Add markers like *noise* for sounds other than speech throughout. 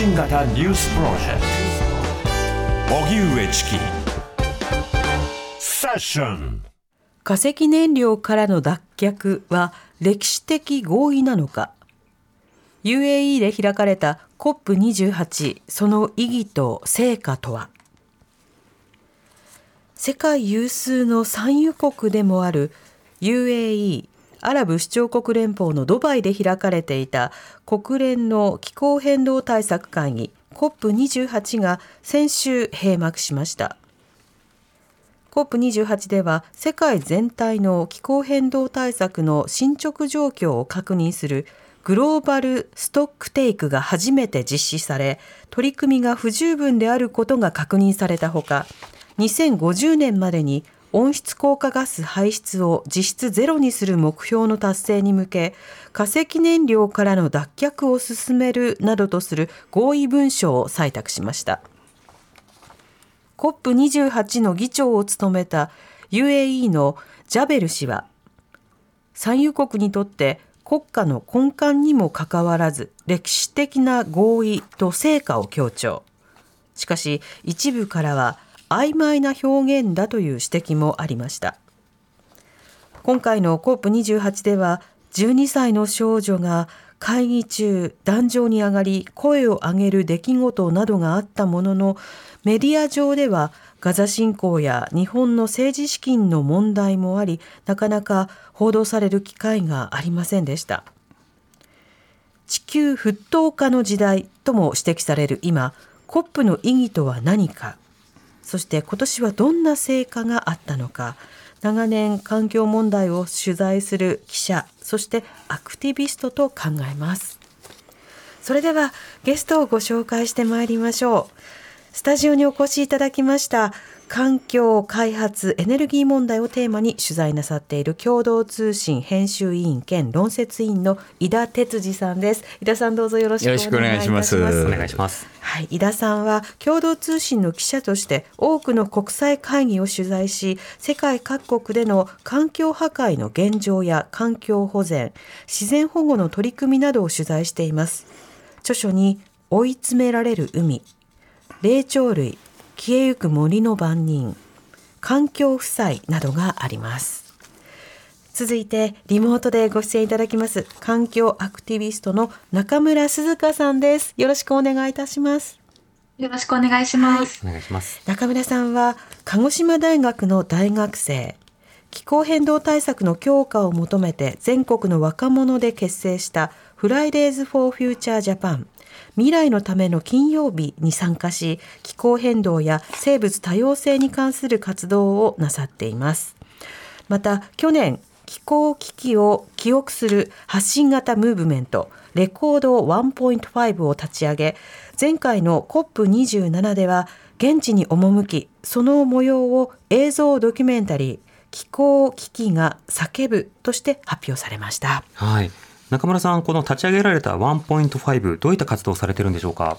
信型ニュースプロジェクト。荻上チキ。セッション。化石燃料からの脱却は歴史的合意なのか。UAE で開かれた COP28 その意義と成果とは。世界有数の産油国でもある UAE アラブ首長国連邦のドバイで開かれていた国連の気候変動対策会議 COP28 が先週閉幕しました。COP28 では世界全体の気候変動対策の進捗状況を確認するグローバルストックテイクが初めて実施され取り組みが不十分であることが確認されたほか2050年までに温室効果ガス排出を実質ゼロにする目標の達成に向け化石燃料からの脱却を進めるなどとする合意文書を採択しました。COP28 の議長を務めた UAE のジャベル氏は産油国にとって国家の根幹にもかかわらず歴史的な合意と成果を強調。しかし一部からは曖昧な表現だという指摘もありました。今回の COP28 では12歳の少女が会議中壇上に上がり声を上げる出来事などがあったもののメディア上ではガザ侵攻や日本の政治資金の問題もありなかなか報道される機会がありませんでした。地球沸騰化の時代とも指摘される今 COP の意義とは何か。そして今年はどんな成果があったのか。長年環境問題を取材する記者そしてアクティビストと考えます。それではゲストをご紹介してまいりましょう。スタジオにお越しいただきました環境開発エネルギー問題をテーマに取材なさっている共同通信編集委員兼論説委員の井田哲司さんです。井田さんどうぞよろしくお願いします。お願いします。はい、井田さんは共同通信の記者として多くの国際会議を取材し世界各国での環境破壊の現状や環境保全自然保護の取り組みなどを取材しています。著書に追い詰められる海霊長類消えゆく森の番人環境負債などがあります。続いてリモートでご出演いただきます環境アクティビストの中村鈴香さんです。よろしくお願いいたします。よろしくお願いします、お願いします。中村さんは鹿児島大学の大学生気候変動対策の強化を求めて全国の若者で結成した Fridays For Future Japan 未来のための金曜日に参加し気候変動や生物多様性に関する活動をなさっています。また去年気候危機を記憶する発信型ムーブメントレコード1.5を立ち上げ前回の COP27 では現地に赴きその模様を映像ドキュメンタリー気候危機が叫ぶとして発表されました。はい。中村さんこの立ち上げられた1.5どういった活動をされてるんでしょうか？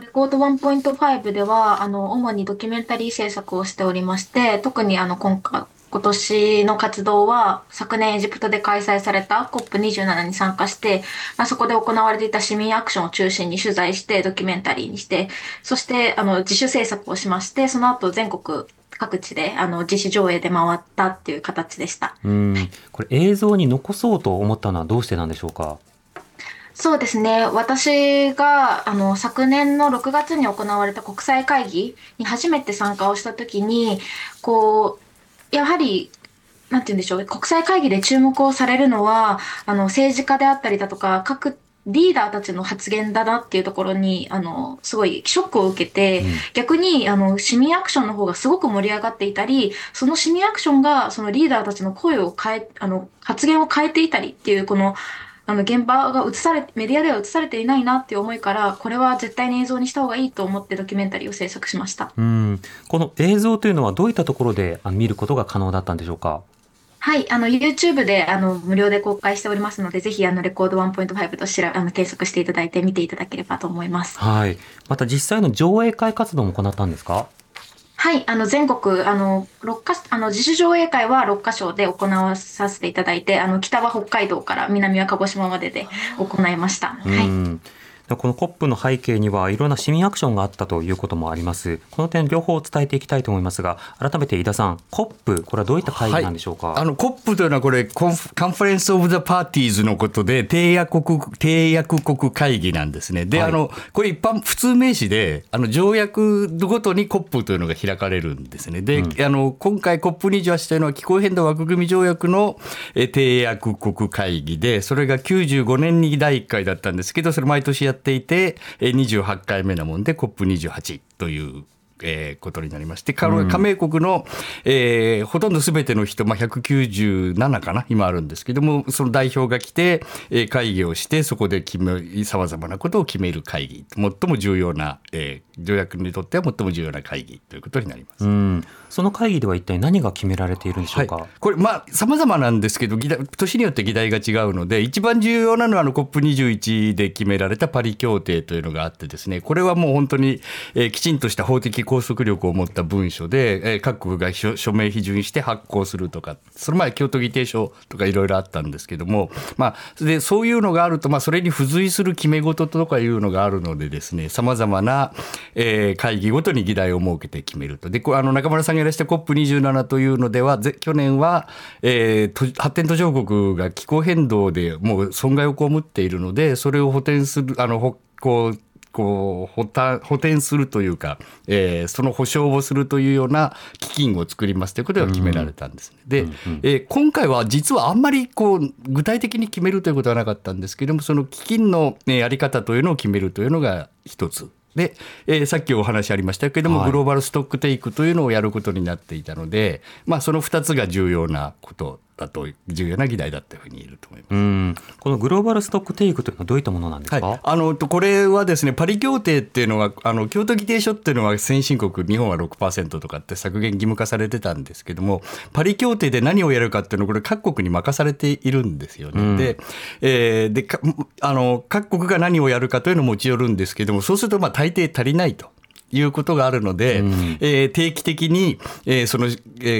レコード1.5では、あの、主にドキュメンタリー制作をしておりまして、特にあの、今回、今年の活動は、昨年エジプトで開催された COP27 に参加して、まあ、そこで行われていた市民アクションを中心に取材して、ドキュメンタリーにして、そして、あの、自主制作をしまして、その後全国各地で、あの、自主上映で回ったっていう形でした。うんこれ映像に残そうと思ったのはどうしてなんでしょうか？そうですね。私が、あの、昨年の6月に行われた国際会議に初めて参加をしたときに、こう、やはり、なんて言うんでしょう。国際会議で注目をされるのは、あの、政治家であったりだとか、各リーダーたちの発言だなっていうところに、あの、すごいショックを受けて、うん。逆に、あの、市民アクションの方がすごく盛り上がっていたり、その市民アクションが、そのリーダーたちの声を変え、あの、発言を変えていたりっていう、この、あの、現場が映され、メディアでは映されていないなっていう思いから、これは絶対に映像にした方がいいと思ってドキュメンタリーを制作しました。うん。この映像というのはどういったところであ見ることが可能だったんでしょうか？はい、あの、YouTube で、あの、無料で公開しておりますので、ぜひ、あの、レコード1.5としら、あの、検索していただいて見ていただければと思います。はいまた実際の上映会活動も行ったんですか？はい、あの、全国、あの、六か、あの、自主上映会は6カ所で行わさせていただいて、あの、北は北海道から南は鹿児島までで行いました。はい。うんこの COP の背景にはいろんな市民アクションがあったということもあります。この点両方伝えていきたいと思いますが、改めて井田さん、COP これはどういった会議なんでしょうか？はい、あの COP というのはこれコン Conference of the Parties のことで締約国締約国会議なんですね。で、はい、あのこれ一般普通名詞であの条約ごとに COP というのが開かれるんですね。で、うん、あの今回 COP28 というのは気候変動枠組み条約の締約国会議で、それが95年に第1回だったんですけど、それ毎年やっていて、28回目なもんで COP28 というえー、ことになりまして、加盟国の、えー、ほとんどすべての人、まあ、197かな、今あるんですけども、その代表が来て、えー、会議をして、そこで決め、さまざまなことを決める会議、最も重要な、えー、条約にとっては最も重要な会議ということになります。うん。その会議では一体何が決められているんでしょうか、はい、これ、まあ、さまざまなんですけど、年によって議題が違うので、一番重要なのはあの COP21 で決められたパリ協定というのがあってですね、これはもう本当に、えー、きちんとした法的拘束力を持った文書で、えー、各国が署名批准して発行するとか、その前、京都議定書とかいろいろあったんですけども、まあ、でそういうのがあると、まあ、それに付随する決め事とかいうのがあるのでですね、さまざまな、えー、会議ごとに議題を設けて決めると。であの中村さんがいらした COP27 というのでは、去年は、えー、発展途上国が気候変動でもう損害を被っているので、それを補填する、あの、こう、こう補補填するというか、えー、その保証をするというような基金を作りますということが決められたんです、ね、で、うんうん、えー、今回は実はあんまりこう具体的に決めるということはなかったんですけれどもその基金の、ね、やり方というのを決めるというのが一つ。で、えー、さっきお話ありましたけれども、はい、グローバルストックテイクというのをやることになっていたので、まあ、その2つが重要なことだと重要な議題だというふうに言えると思います。このグローバルストックテイクというのはどういったものなんですか、はい、あのこれはですねパリ協定っていうのはあの京都議定書っていうのは先進国日本は6%とかって削減義務化されてたんですけどもパリ協定で何をやるかっていうのはこれ各国に任されているんですよね。うん、で,、えー、であの各国が何をやるかというのも持ち寄るんですけどもそうするとまあ大抵足りないと。いうことがあるので、うん、えー、定期的に、えー、その、え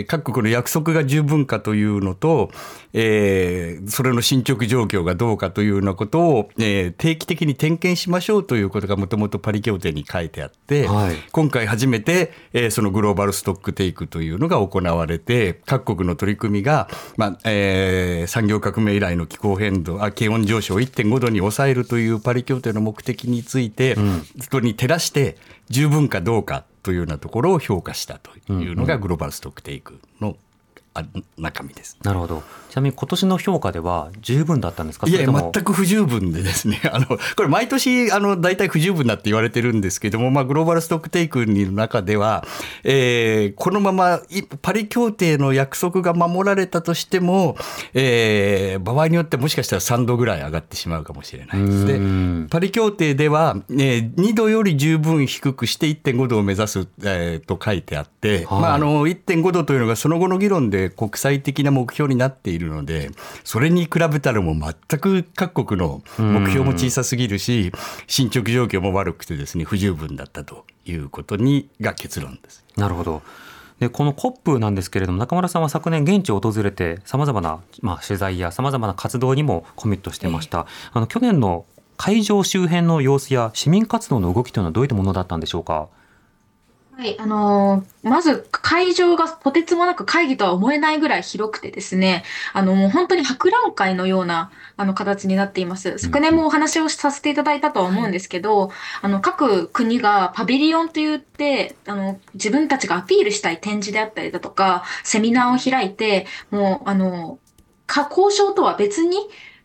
ー、各国の約束が十分かというのと、えー、それの進捗状況がどうかというようなことを、えー、定期的に点検しましょうということがもともとパリ協定に書いてあって、はい、今回初めて、えー、そのグローバルストックテイクというのが行われて、各国の取り組みが、まあえー、産業革命以来の気候変動、あ気温上昇を1.5度に抑えるというパリ協定の目的について、うん、それに照らして十分かどうかというようなところを評価したというのがグローバルストックテイクの中身です。なるほど。ちなみに今年の評価では十分だったんですか？いや、全く不十分でですね、*laughs* あの、これ毎年、あの、大体不十分だって言われてるんですけども、まあ、グローバルストックテイクの中では、えー、このまま、パリ協定の約束が守られたとしても、えー、場合によってもしかしたら3度ぐらい上がってしまうかもしれないです。で、パリ協定では、えー、2度より十分低くして1.5度を目指す、えー、と書いてあって、はい、まあ、あの、1.5度というのがその後の議論で国際的な目標になっているるのでそれに比べたらもう全く各国の目標も小さすぎるし進捗状況も悪くてですね不十分だったということにが結論です。なるほどでこの COP なんですけれども中村さんは昨年現地を訪れてさまざまな、まあ、取材やさまざまな活動にもコミットしてました。あの去年の会場周辺の様子や市民活動の動きというのはどういったものだったんでしょうか？はい、あのー、まず会場がとてつもなく会議とは思えないぐらい広くてですね、あの、もう本当に博覧会のような、あの、形になっています。昨年もお話をさせていただいたとは思うんですけど、あの、各国がパビリオンと言って、あの、自分たちがアピールしたい展示であったりだとか、セミナーを開いて、もう、あの、か、交渉とは別に、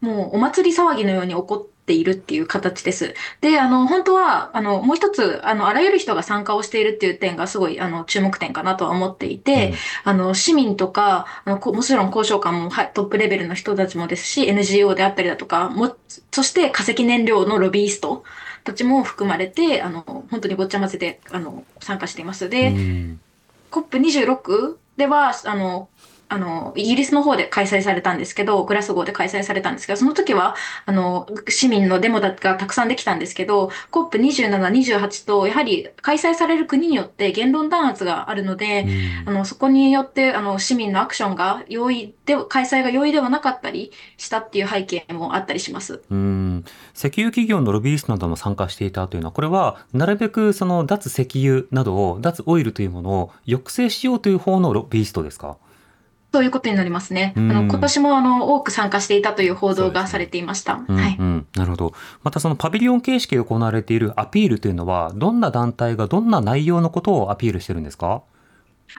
もうお祭り騒ぎのように起こって、ているっていう形です。で、あの、本当は、あの、もう一つ、あの、あらゆる人が参加をしているっていう点がすごい、あの、注目点かなとは思っていて、うん、あの、市民とか、あの、もちろん交渉官も、はい、トップレベルの人たちもですし、NGO であったりだとか、も、そして化石燃料のロビーストたちも含まれて、あの、本当にごっちゃ混ぜで、あの、参加しています。で、うん、COP26 では、あの、あの、イギリスの方で開催されたんですけど、グラスゴーで開催されたんですけど、その時は、あの、市民のデモがたくさんできたんですけど、COP27、28と、やはり開催される国によって言論弾圧があるので、あの、そこによって、あの、市民のアクションが容易で、開催が容易ではなかったりしたっていう背景もあったりします。うん。石油企業のロビーストなども参加していたというのは、これは、なるべくその脱石油などを、脱オイルというものを抑制しようという方のロビーストですか？そういうことになりますね。あの今年もあの多く参加していたという報道がされていました。ね、はい、うん、なるほど。またそのパビリオン形式で行われているアピールというのは、どんな団体がどんな内容のことをアピールしてるんですか？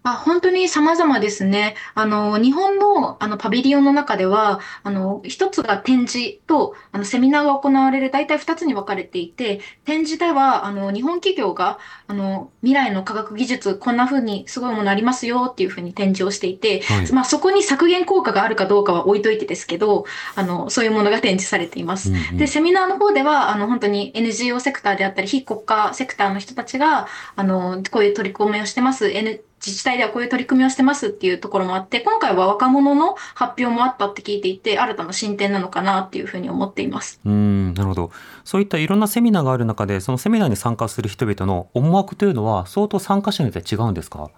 あ、本当に様々ですね。あの、日本の、あの、パビリオンの中では、あの、一つが展示と、あの、セミナーが行われる、大体二つに分かれていて、展示では、あの、日本企業が、あの、未来の科学技術、こんな風にすごいものありますよっていう風に展示をしていて、はい、まあ、そこに削減効果があるかどうかは置いといてですけど、あの、そういうものが展示されています。うんうん、で、セミナーの方では、あの、本当に NGO セクターであったり、非国家セクターの人たちが、あの、こういう取り組みをしてます、N 自治体ではこういう取り組みをしてますっていうところもあって、今回は若者の発表もあったって聞いていて、新たな進展なのかなっていうふうに思っています。うん、なるほど。そういったいろんなセミナーがある中で、そのセミナーに参加する人々の思惑というのは、相当参加者によって違うんですか？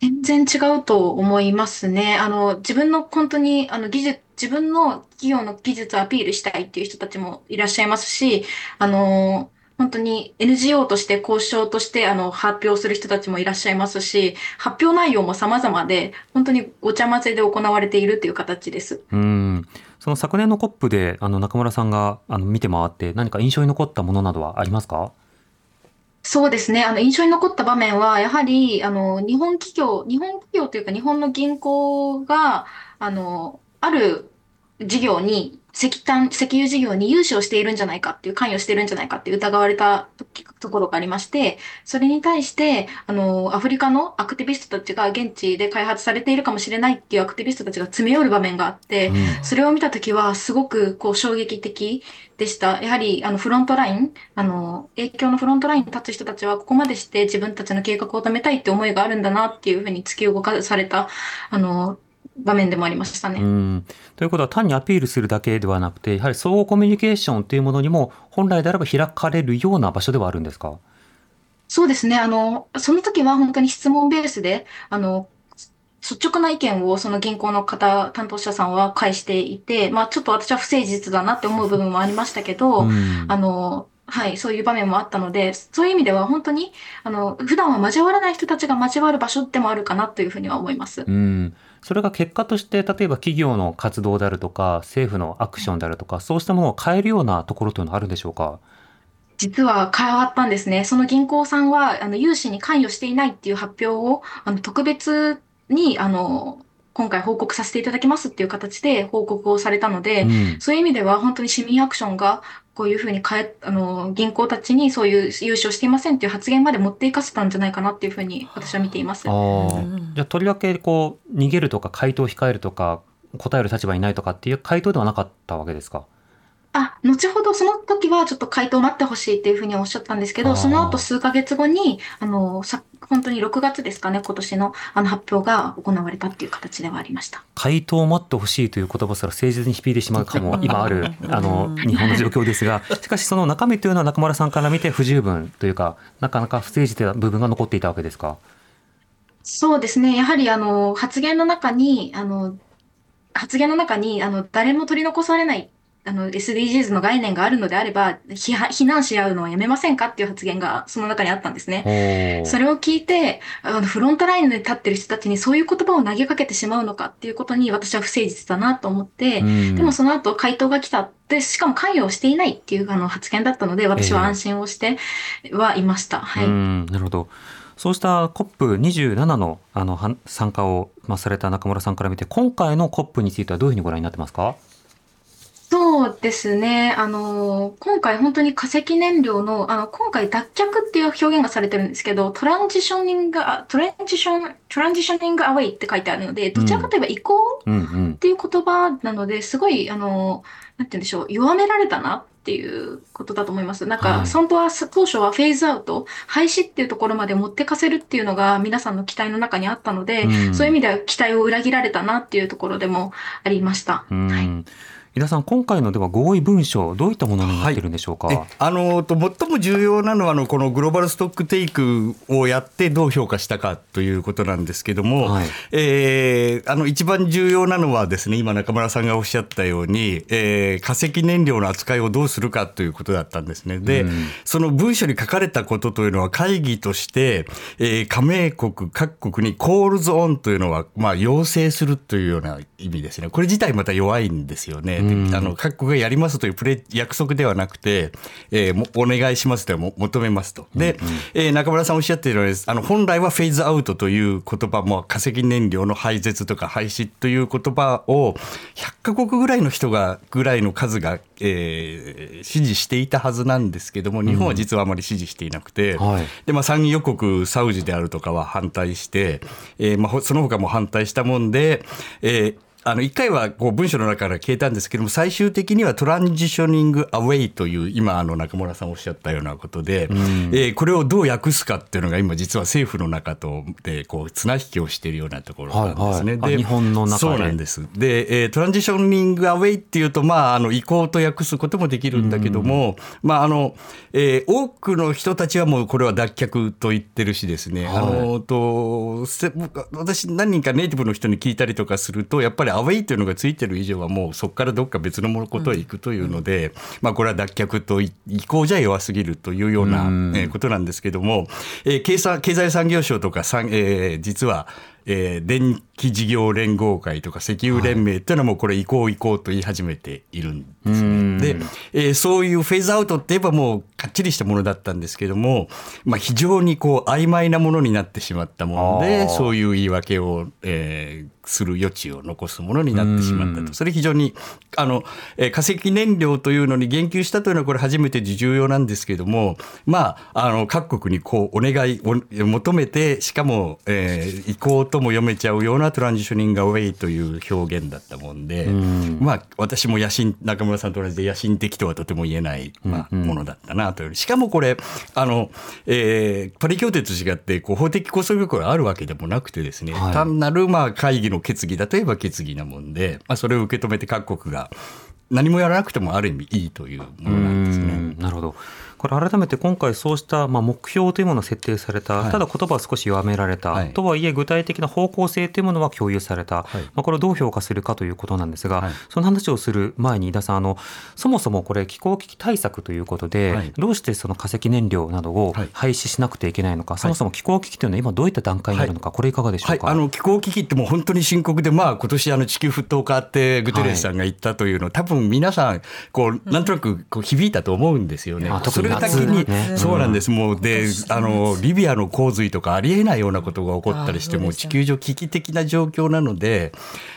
全然違うと思いますね。あの、自分の本当に、あの、技術、自分の企業の技術をアピールしたいっていう人たちもいらっしゃいますし、あの、本当に NGO として交渉としてあの発表する人たちもいらっしゃいますし、発表内容も様々で、本当にごちゃ混ぜで行われているという形です。うん。その昨年の COP であの中村さんがあの見て回って何か印象に残ったものなどはありますか？そうですね。あの、印象に残った場面は、やはり、あの、日本企業、日本企業というか日本の銀行が、あの、ある事業に石炭、石油事業に融資をしているんじゃないかっていう、関与しているんじゃないかって疑われたところがありまして、それに対して、あの、アフリカのアクティビストたちが現地で開発されているかもしれないっていうアクティビストたちが詰め寄る場面があって、うん、それを見たときはすごくこう衝撃的でした。やはり、あの、フロントライン、あの、影響のフロントラインに立つ人たちはここまでして自分たちの計画を止めたいって思いがあるんだなっていうふうに突き動かされた、あの、場面でもありましたね。ということは単にアピールするだけではなくてやはり相互コミュニケーションというものにも本来であれば開かれるような場所ではあるんですか？そうですね。あの、その時は本当に質問ベースで、あの、率直な意見をその銀行の方、担当者さんは返していて、まあちょっと私は不誠実だなって思う部分もありましたけど、うん、あの、はい、そういう場面もあったので、そういう意味では本当に、あの、普段は交わらない人たちが交わる場所でもあるかなというふうには思います。うん。それが結果として、例えば企業の活動であるとか、政府のアクションであるとか、そうしたものを変えるようなところというのはあるんでしょうか？実は変わったんですね。その銀行さんは、あの、融資に関与していないっていう発表を、あの、特別に、あの、今回報告させていただきますっていう形で報告をされたので、うん、そういう意味では本当に市民アクションがこういうふうに変え、あの、銀行たちにそういう融資をしていませんっていう発言まで持っていかせたんじゃないかなっていうふうに私は見ています。あじゃあ、とりわけこう、逃げるとか回答を控えるとか、答える立場にないとかっていう回答ではなかったわけですか？あ、後ほどその時はちょっと回答待ってほしいっていうふうにおっしゃったんですけど、その後数ヶ月後に、あの、さ、本当に6月ですかね、今年のあの発表が行われたっていう形ではありました。回答を待ってほしいという言葉すら誠実に響いてしまうかも、*laughs* 今ある、あの、日本の状況ですが、*laughs* しかしその中身というのは中村さんから見て不十分というか、なかなか不誠実な部分が残っていたわけですか？そうですね。やはりあの、発言の中に、あの、発言の中に、あの、誰も取り残されないあの、SDGs の概念があるのであれば、非難し合うのはやめませんかっていう発言がその中にあったんですね。それを聞いて、あの、フロントラインで立ってる人たちにそういう言葉を投げかけてしまうのかっていうことに私は不誠実だなと思って、でもその後回答が来た。で、しかも関与をしていないっていうあの発言だったので、私は安心をしてはいました。はい。なるほど。そうした COP27 のあの参加を、まあ、された中村さんから見て、今回の COP についてはどういうふうにご覧になってますか？そうですね。あの、今回本当に化石燃料の、あの、今回脱却っていう表現がされてるんですけど、トランジショニング、トランジション、トランジショニングアウェイって書いてあるので、どちらかといえば移行っていう言葉なので、すごい、あの、なんて言うんでしょう、弱められたなっっていうことだと思います。なんか、はい本当は当初はフェーズアウト、廃止っていうところまで持ってかせるっていうのが皆さんの期待の中にあったので、うんそういう意味では期待を裏切られたなっていうところでもありました。うん井田さん今回のでは合意文書どういったものになっているんでしょうか、えあのと最も重要なのはあのこのグローバルストックテイクをやってどう評価したかということなんですけども、はいえーあの一番重要なのはですね今中村さんがおっしゃったように、えー化石燃料の扱いをどうするかということだったんですね。で、うんその文書に書かれたことというのは会議として、えー加盟国各国にコールズオンというのは、まあ、要請するというような意味ですね。これ自体また弱いんですよね。でうんあの各国がやりますというプレ約束ではなくて、えーもお願いしますとも求めますと。で、えー中村さんおっしゃっているようにあの本来はフェーズアウトという言葉も化石燃料の廃絶とか廃止という言葉を100カ国ぐらいの人がぐらいの数が、えー支持していたはずなんですけども日本は実はあまり支持していなくて、はい。でまあ、産油国サウジであるとかは反対して、えーまあ、ほその他も反対したもんで、えーあの一回はこう文書の中から消えたんですけども最終的にはトランジショニングアウェイという今あの中村さんおっしゃったようなことで、えーこれをどう訳すかっていうのが今実は政府の中とでこう綱引きをしているようなところなんですね。はいはい。あで日本の中で。そうなんです。で、えートランジショニングアウェイっていうと、まあ、あの移行と訳すこともできるんだけども、まああのえー多くの人たちはもうこれは脱却と言ってるしですね、あのと私何人かネイティブの人に聞いたりとかするとやっぱりアウェイというのがついてる以上はもうそこからどっか別のものことへ行くというので、まあこれは脱却とい移行じゃ弱すぎるというような、ことなんですけども、えー経産経済産業省とか産、えー実はえー電気事業連合会とか石油連盟っていうのはもうこれ移行移行と言い始めているんですうんね。で、えーそういうフェーズアウトって言えばもうかっちりしたものだったんですけども、まあ、非常にこう曖昧なものになってしまったものあでーそういう言い訳を、えーする余地を残すものになってしまったうんと。それ非常にあの、えー化石燃料というのに言及したというのはこれ初めて重要なんですけれども、まあ、あの各国にこうお願いを求めてしかも、えー移行とも読めちゃうようなトランジショニングアウェイという表現だったもんで、ん。まあ私も野心中村さんと同じで野心的とはとても言えない、まあ、うんうん。ものだったなという。しかもこれあの、えーパリ協定と違ってこう法的拘束力があるわけでもなくてですね、はい。単なるまあ会議の決議だといえば決議なもんで、まあ、それを受け止めて各国が何もやらなくてもある意味いいというものなんですね。うん。なるほど。これ改めて今回そうしたまあ目標というものが設定された、はい。ただ言葉は少し弱められた、はい。とはいえ具体的な方向性というものは共有された、はい。まあ、これをどう評価するかということなんですが、はい。その話をする前に井田さんあのそもそもこれ気候危機対策ということで、はい。どうしてその化石燃料などをはい。廃止しなくてはいけないのか、そもそも気候危機というのは今どういった段階にあるのか、これいかがでしょはい、うか。あの気候危機ってもう本当に深刻で、まあ今年あの地球沸騰化ってグテレスさんが言ったというの、多分皆さんこうなんとなくこう響いたと思うんですよね。れだけ夏に、ねそうなんです。もうで、あのリビアの洪水とかありえないようなことが起こったりして、あもう地球上危機的な状況なので、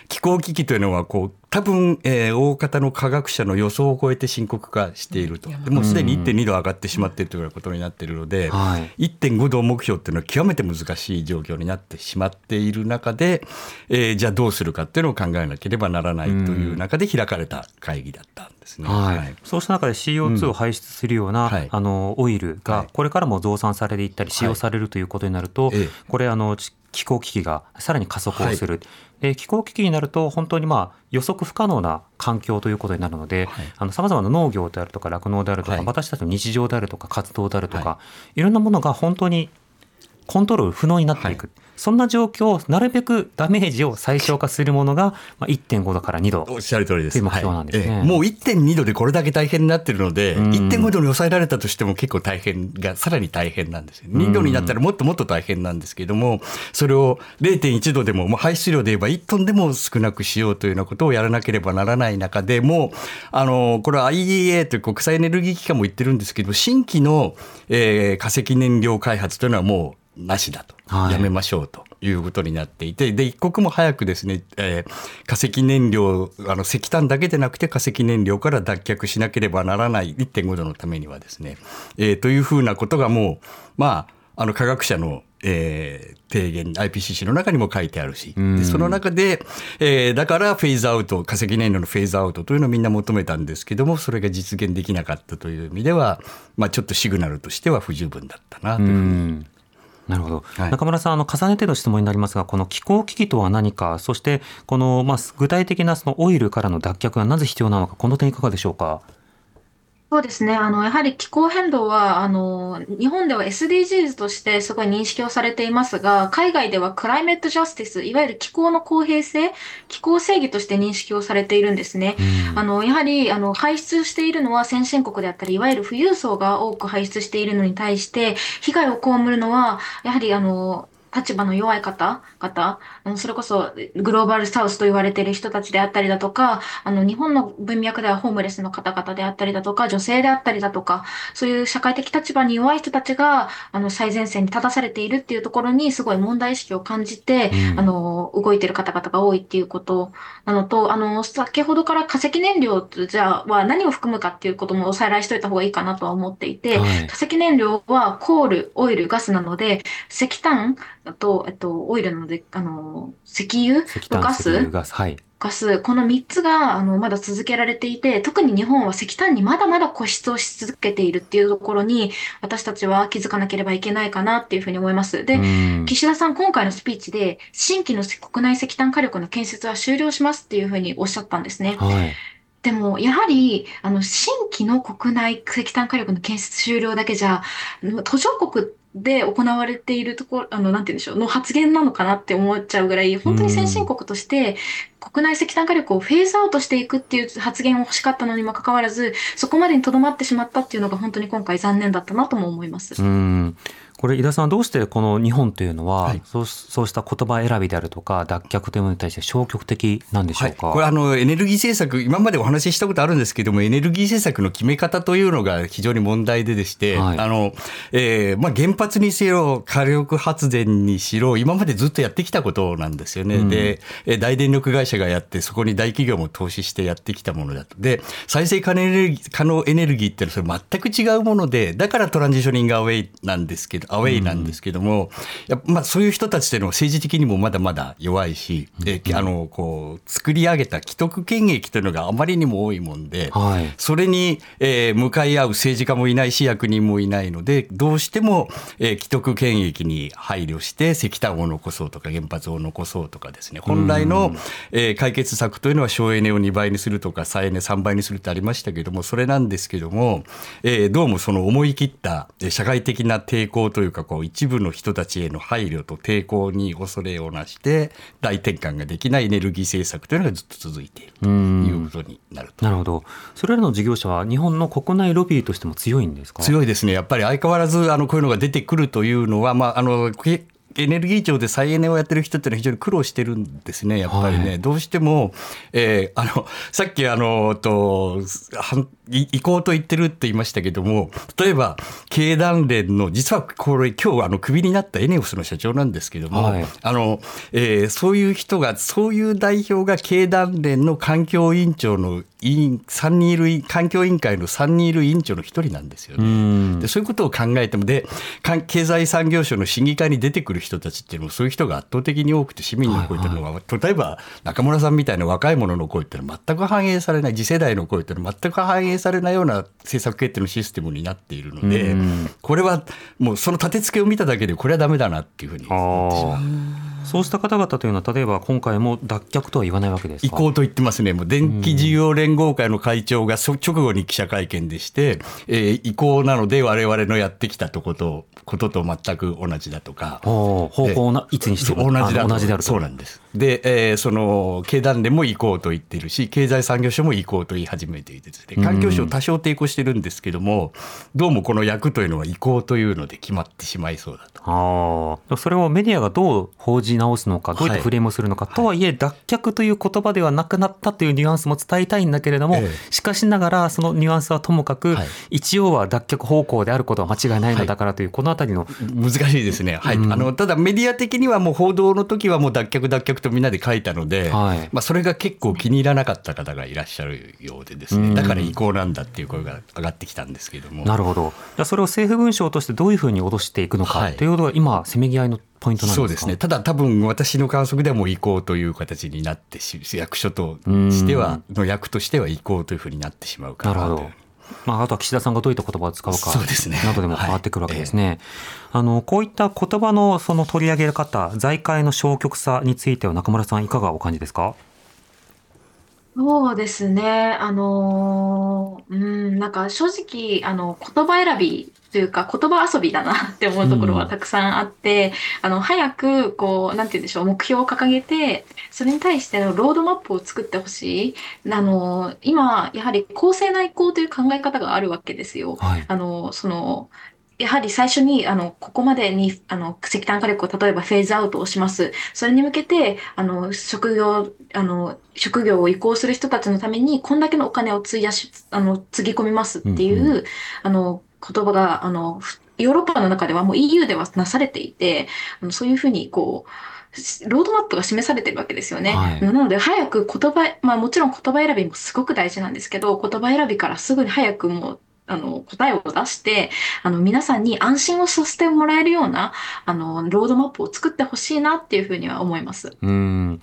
気候危機というのはこう多分、えー大方の科学者の予想を超えて深刻化していると。でもうすでに1.2度上がってしまっているということになっているので、はい。1.5度目標っていうのは極めて難しい状況になってしまっている中で、えーじゃあどうするかっていうのを考えなければならないという中で開かれた会議だったんですね。はい。そうした中で CO2 を排出するような、うんはい。あのオイルがはい。これからも増産されていったり使用されるということになると、ええ。これあのち気候危機がさらに加速をする、で気候危機になると本当にまあ予測不可能な環境ということになるのではい。さまざまな農業であるとか酪農であるとか、はい。私たちの日常であるとか活動であるとか、、はい。ろんなものが本当にコントロール不能になっていく、はそんな状況をなるべくダメージを最小化するものが、まあ、1.5度から2度おっしゃる通りです。目標なんですね。はいええ。もう1.2度でこれだけ大変になってるので、うん。1.5度に抑えられたとしても結構大変が、さらに大変なんですよ。2度になったらもっともっと大変なんですけれども、それを0.1度でも、もう排出量で言えば1トンでも少なくしようというようなことをやらなければならない中でもう、あの、これは IEA という国際エネルギー機関も言ってるんですけど、新規の、えー化石燃料開発というのはもうなしだと。はい。やめましょうということになっていて、で、一刻も早くですね、えー化石燃料、あの石炭だけでなくて化石燃料から脱却しなければならない1.5度のためにはですね、えーというふうなことがもう、まあ、あの科学者のえー提言 IPCC の中にも書いてあるし、ん。でその中で、えーだからフェーズアウト化石燃料のフェーズアウトというのをみんな求めたんですけどもそれが実現できなかったという意味では、まあ、ちょっとシグナルとしては不十分だったなというふうにうんなるほど、はい中村さんあの重ねての質問になりますがこの気候危機とは何かそしてこの、まあ、具体的なそのオイルからの脱却がなぜ必要なのかこの点いかがでしょうか？そうですね。あの、やはり気候変動は、あの、日本では SDGs としてすごい認識をされていますが、海外ではクライメットジャスティス、いわゆる気候の公平性、気候正義として認識をされているんですね。あの、やはり、あの、排出しているのは先進国であったり、いわゆる富裕層が多く排出しているのに対して、被害を被るのは、やはり、あの、立場の弱い方々、あのそれこそグローバルサウスと言われている人たちであったりだとか、あの日本の文脈ではホームレスの方々であったりだとか、女性であったりだとか、そういう社会的立場に弱い人たちがあの最前線に立たされているっていうところにすごい問題意識を感じて、うん。あの動いている方々が多いっていうことなのと、あの先ほどから化石燃料じゃあは何を含むかっていうこともおさらいしといた方がいいかなとは思っていて、はい。化石燃料はコール、オイル、ガスなので、石炭と、えっと、オイルなので、あの、石油？とガス？石油、ガスはい。ガス、この3つが、あの、まだ続けられていて、特に日本は石炭にまだまだ固執をし続けているっていうところに、私たちは気づかなければいけないかなっていうふうに思います。で、うん。岸田さん、今回のスピーチで、新規の国内石炭火力の建設は終了しますっていうふうにおっしゃったんですね。はい。でも、やはり、あの、新規の国内石炭火力の建設終了だけじゃ、途上国で行われているところ、あの、なんて言うんでしょう、の発言なのかなって思っちゃうぐらい、本当に先進国として、国内石炭火力をフェーズアウトしていくっていう発言を欲しかったのにもかかわらず、そこまでにとどまってしまったっていうのが本当に今回残念だったなとも思います。うんこれ井田さんはどうしてこの日本というのは、はい。そうそうした言葉選びであるとか脱却というものに対して消極的なんでしょうか、はい、これあのエネルギー政策今までお話ししたことあるんですけどもエネルギー政策の決め方というのが非常に問題ででして、はい。あのえーまあ、原発にせよ火力発電にしろ今までずっとやってきたことなんですよね、うん。でえー大電力会社がやってそこに大企業も投資してやってきたものだと。で再生可能エネルギーっていうのはそれ全く違うものでだからトランジショニングアウェイなんですけどアウェイなんですけども、やっぱまあ、そういう人たちっていうのは政治的にもまだまだ弱いし、であのこう作り上げた既得権益というのがあまりにも多いもんで、はい。それに、えー向かい合う政治家もいないし役人もいないのでどうしても、えー既得権益に配慮して石炭を残そうとか原発を残そうとかですね本来の、えー解決策というのは省エネを2倍にするとか再エネ3倍にするってありましたけどもそれなんですけども、えーどうもその思い切ったえー社会的な抵抗というかこう一部の人たちへの配慮と抵抗に恐れをなして大転換ができないエネルギー政策というのがずっと続いているということになると。なるほど。それらの事業者は日本の国内ロビーとしても強いんですか？強いですね、やっぱり相変わらずあのこういうのが出てくるというのは、まあ、あのけエネルギー庁で再エネをやってる人っていうのは非常に苦労してるんですね、やっぱりね。はい。どうしても、えーあのさっきあのとは移移行と言ってるって言いましたけども、例えば経団連の、実はこれ、今日あのクビになったエネオスの社長なんですけども、はい。あのえーそういう人が、そういう代表が経団連の環境委員長の委員3人いる委環境委員会の3人いる委員長の1人なんですようね。ん。でそういうことを考えてもで経済産業省の審議会に出てくる人たちっていうのもそういう人が圧倒的に多くて市民の声というのは、例えば中村さんみたいな若い者の声っていうのは全く反映されない次世代の声っていうのは全く反映されないような政策決定のシステムになっているので、うんこれはもうその立て付けを見ただけでこれはダメだなっていうふうに。思ってしまうそうした方々というのは例えば今回も脱却とは言わないわけですか？移行と言ってますね、もう。電気事業連合会の会長がそ直後に記者会見でして、えー移行なので、我々のやってきたとことことと全く同じだとか。方向をないつにしても同じだとあ同じであると。そうなんです。で、えーその経団連も移行と言っているし、経済産業省も移行と言い始めていてね、環境省多少抵抗してるんですけども、どうもこの役というのは移行というので決まってしまいそうだと。ああそれをメディアがどう報じ直すのかどういったフレームをするのか、とはいえ脱却という言葉ではなくなったというニュアンスも伝えたいんだけれども、ええ。しかしながらそのニュアンスはともかく、はい。一応は脱却方向であることは間違いないのだからという、このあたりの難しいですね、はい。あのただメディア的にはもう報道の時はもう脱却脱却着とみんなで書いたので、はいまあ、それが結構気に入らなかった方がいらっしゃるようでですね、うんだから違法なんだっていう声が上がってきたんですけれども。なるほど。じゃあそれを政府文書としてどういうふうに脅していくのかはいということが今せめぎ合いのポイントなんですか？そうですね。。ただ多分私の観測ではもう移行という形になってし役所としてはの役としては移行というふうになってしまうかなとなるほど。まあ、あとは岸田さんがどういった言葉を使うかそうですねなどでも変わってくるわけですね。あのこういった言葉のその取り上げ方、財界の消極さについては中村さんいかがお感じですか？そうですね。あのーうん、なんか正直、あの、言葉選びというか、言葉遊びだな *laughs* って思うところはたくさんあって、あの、早く、こう、なんて言うんでしょう、目標を掲げて、それに対してのロードマップを作ってほしい。あの、今、やはり公正な移行という考え方があるわけですよ。はい。あの、その、やはり最初に、あの、ここまでに、あの、石炭火力を例えばフェーズアウトをします。それに向けて、あの、職業、あの、職業を移行する人たちのために、こんだけのお金を費やし、あの、つぎ込みますっていう、うんうあの、言葉が、あの、ふヨーロッパの中ではもう EU ではなされていて、そういうふうに、こう、ロードマップが示されてるわけですよね。はいなので、早く言葉、まあもちろん言葉選びもすごく大事なんですけど、言葉選びからすぐに早くもう、あの、答えを出して、あの、皆さんに安心をさせてもらえるような、あの、ロードマップを作ってほしいなっていうふうには思います。うん。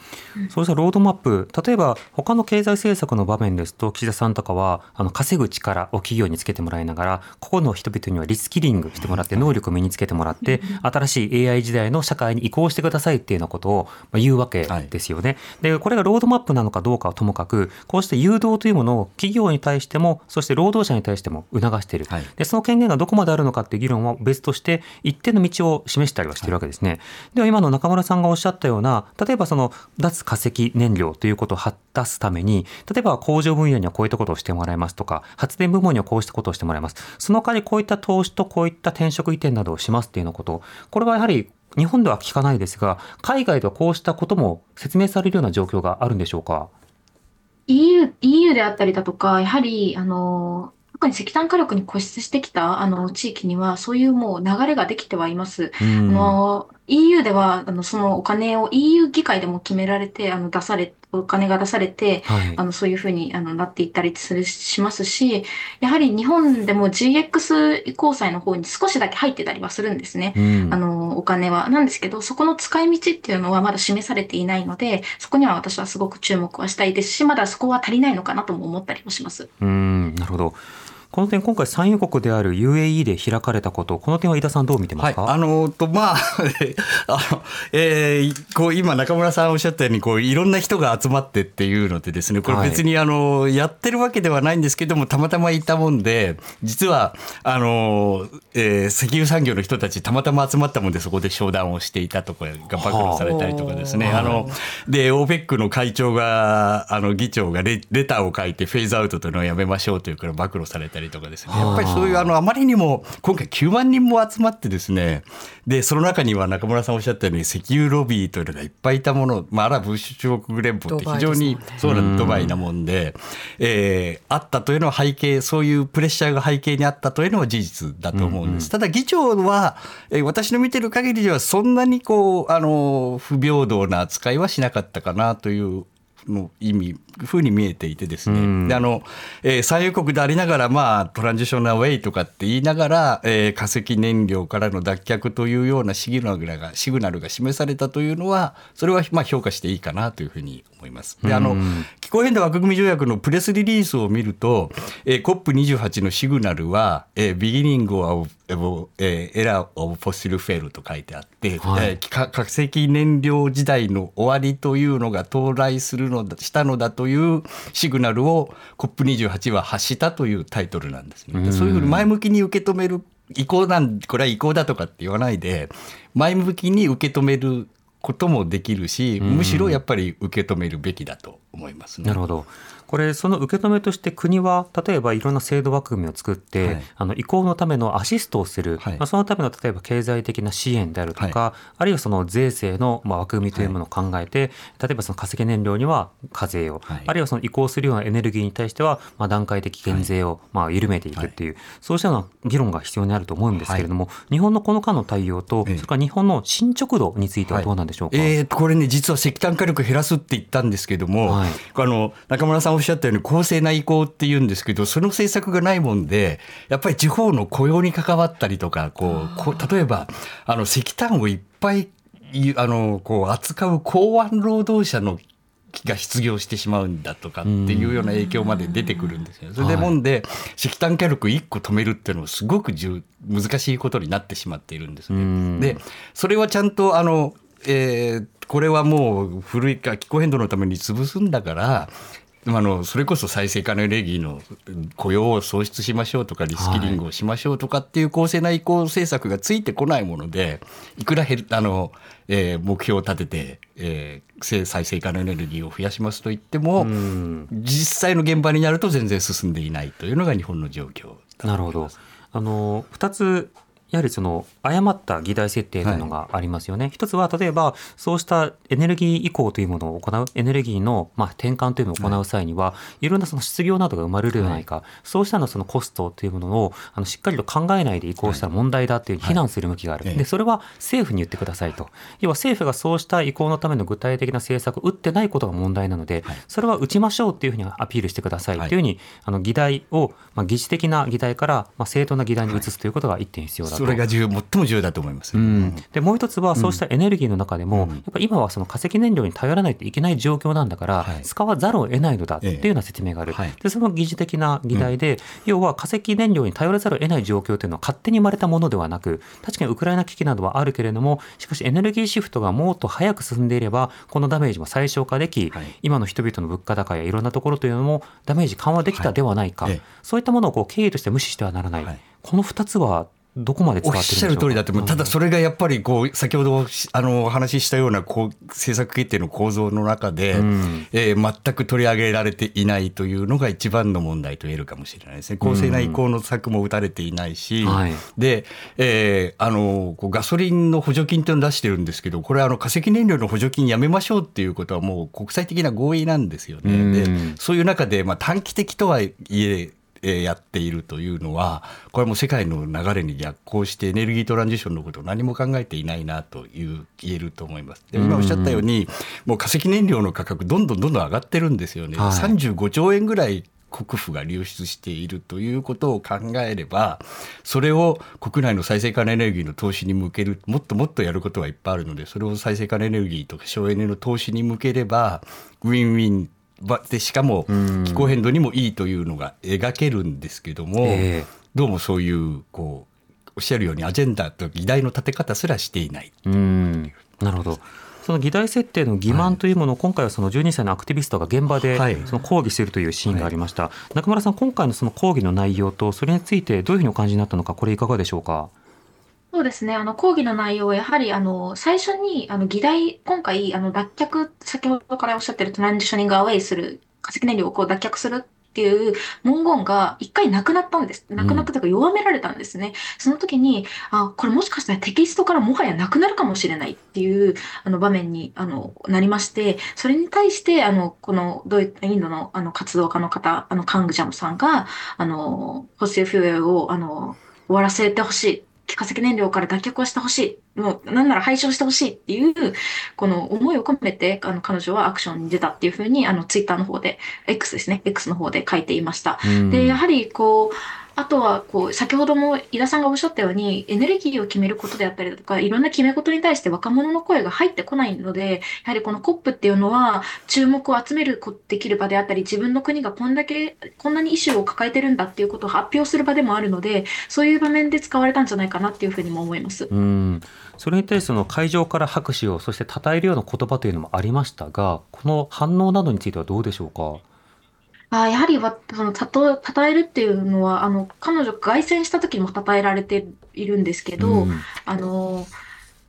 そうしたロードマップ、例えば他の経済政策の場面ですと岸田さんとかはあの稼ぐ力を企業につけてもらいながら、個々の人々にはリスキリングしてもらって能力を身につけてもらって、新しい AI 時代の社会に移行してくださいっていうようなことをまあ言うわけですよね。で、これがロードマップなのかどうかはともかく、こうして誘導というものを企業に対しても、そして労働者に対しても促している。はいで、その権限がどこまであるのかっていう議論は別として、一定の道を示したりはしているわけですね。では今の中村さんがおっしゃったような、例えばその脱化石燃料ということを果たすために、例えば工場分野にはこういったことをしてもらいますとか、発電部門にはこうしたことをしてもらいます。その代わりこういった投資とこういった転職移転などをしますっていうようなこと、これはやはり日本では聞かないですが、海外ではこうしたことも説明されるような状況があるんでしょうか？EU、EU であったりだとか、やはり、あの、特に石炭火力に固執してきた、あの、地域には、そういうもう流れができてはいます。あうんの、EU では、あの、そのお金を EU 議会でも決められて、あの、出され、お金が出されて、はいあの、そういうふうに、あの、なっていったりする、しますし、やはり日本でも GX 移行債の方に少しだけ入ってたりはするんですね。うんあの、お金は。なんですけど、そこの使い道っていうのはまだ示されていないので、そこには私はすごく注目はしたいですし、まだそこは足りないのかなとも思ったりもします。うん、なるほど。この点、今回、産油国である UAE で開かれたこと、この点は井田さん、どう見てますか、はい、あのとまあ *laughs* あの、えーこう今中村さんおっしゃったようにこういろんな人が集まってっていうのでですねこれ別にあの、やってるわけではないんですけどもたまたまいたもんで実はあの、えー石油産業の人たちたまたま集まったもんでそこで商談をしていたとかが暴露されたりとかですね、はああので OPEC の会長があの議長がレレターを書いてフェーズアウトというのをやめましょうというから暴露されたりとかですね。やっぱりそういうあのあまりにも今回9万人も集まってですね。でその中には中村さんおっしゃったように石油ロビーというのがいっぱいいたもの、まあ、アラブ首長国連邦って非常にそうなんドバイなもんで、えーあったというのは背景そういうプレッシャーが背景にあったというのは事実だと思うんです。ただ議長は、えー私の見てる限りではそんなにこうあの不平等な扱いはしなかったかなというの意味ふうに見えていてですね、うん。であの、えー産油国でありながら、まあ、トランジショナルウェイとかって言いながら、えー化石燃料からの脱却というようなシグナルがシグナルが示されたというのはそれはまあ評価していいかなというふうに思います。であのうん気候変動枠組み条約のプレスリリースを見ると、えー、COP28 のシグナルは、えー、Beginning of えーえー Era of Fossil Fuel と書いてあって、はいえーか化石燃料時代の終わりというのが到来するのだしたのだというシグナルを COP28 は発したというタイトルなんですね。でそういうふうに前向きに受け止める移行なんこれは移行だとかって言わないで前向きに受け止めることもできるしむしろやっぱり受け止めるべきだと思いますね。なるほど。これその受け止めとして国は例えばいろんな制度枠組みを作って、はい。あの移行のためのアシストをする、はい。まあ、そのための例えば経済的な支援であるとか、あるいはその税制のまあ枠組みというものを考えて、例えばその化石燃料には課税を、はい。あるいはその移行するようなエネルギーに対してはまあ段階的減税をまあ緩めていくっていう、そうしたような議論が必要になると思うんですけれども、日本のこの間の対応と、ええ。それから日本の進捗度についてはどうなんでしょうか？えーこれね実は石炭火力減らすって言ったんですけども、はい。あの中村さんおっしゃったように公正な移行って言うんですけどその政策がないもんでやっぱり地方の雇用に関わったりとかこうこう例えばあの石炭をいっぱいいあのこう扱う港湾労働者のが失業してしまうんだとかっていうような影響まで出てくるんですよ。それでもんで石炭火力1個止めるっていうのはすごく重難しいことになってしまっているんですうんね。でそれはちゃんとあの、えーこれはもう古いか気候変動のために潰すんだからあのそれこそ再生可能エネルギーの雇用を創出しましょうとかリスキリングをしましょうとかっていう公正な移行政策がついてこないものでいくらあの、えー目標を立てて、えーせ再生可能エネルギーを増やしますと言っても、うん実際の現場になると全然進んでいないというのが日本の状況だなるほど。あの2つやはりその誤った議題設定というのがありますよね。一つは例えばそうしたエネルギー移行というものを行うエネルギーのまあ転換というのを行う際には、い、ろんなその失業などが生まれるではないか、そうしたのそのコストというものをあのしっかりと考えないで移行したら問題だという非難する向きがある。でそれは政府に言ってくださいと。要は政府がそうした移行のための具体的な政策を打ってないことが問題なので、はい。それは打ちましょうっていうふうにアピールしてくださいとはい。いうふうに、あの議題を、まあ、議事的な議題から、まあ、正当な議題に移すということが一点必要だと。それが重要最も重要だと思います。うん、でもう一つはそうしたエネルギーの中でも、うん。やっぱ今はその化石燃料に頼らないといけない状況なんだから、はい。使わざるを得ないのだっていうような説明がある、はい。でその疑似的な議題で、要は化石燃料に頼らざるを得ない状況というのは勝手に生まれたものではなく確かにウクライナ危機などはあるけれどもしかしエネルギーシフトがもっと早く進んでいればこのダメージも最小化でき、はい。今の人々の物価高やいろんなところというのもダメージ緩和できたではないか、そういったものをこう経緯として無視してはならない。この2つはどこまで伝おっわってるんでしょうか？しゃる通りだと思う。ただそれがやっぱりこう先ほどしあのお話ししたようなこう政策決定の構造の中で、んえー全く取り上げられていないというのが一番の問題と言えるかもしれないですね。公正な移行の策も打たれていないし、はいで、えーあのこうガソリンの補助金というのを出してるんですけど、これあの化石燃料の補助金やめましょうっていうことはもう国際的な合意なんですよね。うんでそういう中でまあ短期的とはいええーやっているというのはこれはもう世界の流れに逆行してエネルギートランジションのことを何も考えていないなという言えると思います。で今おっしゃったようにもう化石燃料の価格どんどんどんどん上がってるんですよね。はい35兆円ぐらい国府が流出しているということを考えればそれを国内の再生可能エネルギーの投資に向けるもっともっとやることはいっぱいあるのでそれを再生可能エネルギーとか省エネの投資に向ければウィンウィンばでしかも気候変動にもいいというのが描けるんですけども、ええどうもそういうこうおっしゃるようにアジェンダと議題の立て方すらしていない。うんなるほど。その議題設定の欺瞞というものを今回はその12歳のアクティビストが現場ではいその抗議するというシーンがありました。中村さん、今回のその抗議の内容とそれについてどういうふうにお感じになったのか、これいかがでしょうか？そうですね。あの、講義の内容はやはり、あの、最初に、あの、議題、今回、あの、脱却、先ほどからおっしゃってるトランジショニングアウェイする、化石燃料をこう脱却するっていう文言が一回なくなったんです。なくなったというか弱められたんですね。その時に、あ、これもしかしたらテキストからもはやなくなるかもしれないっていう、あの、場面に、あの、なりまして、それに対して、あの、この、ドイインドの、あの、活動家の方、あの、カングジャムさんが、あの、フォッシルフュエを、あの、終わらせてほしい。化石燃料から脱却をしてほしい。もう、なんなら廃止をしてほしいっていう、この思いを込めて、あの、彼女はアクションに出たっていうふうに、あの、ツイッターの方で、X ですね。X の方で書いていました。うんで、やはり、こう、あとは、こう、先ほども井田さんがおっしゃったように、エネルギーを決めることであったりだとか、いろんな決め事に対して若者の声が入ってこないので、やはりこの COP っていうのは、注目を集めるできる場であったり、自分の国がこんだけ、こんなにイシューを抱えてるんだっていうことを発表する場でもあるので、そういう場面で使われたんじゃないかなっていうふうにも思います。うんそれに対しての会場から拍手をそして称えるような言葉というのもありましたがこの反応などについてはどうでしょうか？あやはりわそのたと称えるっていうのはあの彼女凱旋した時も称えられているんですけど、うん。あの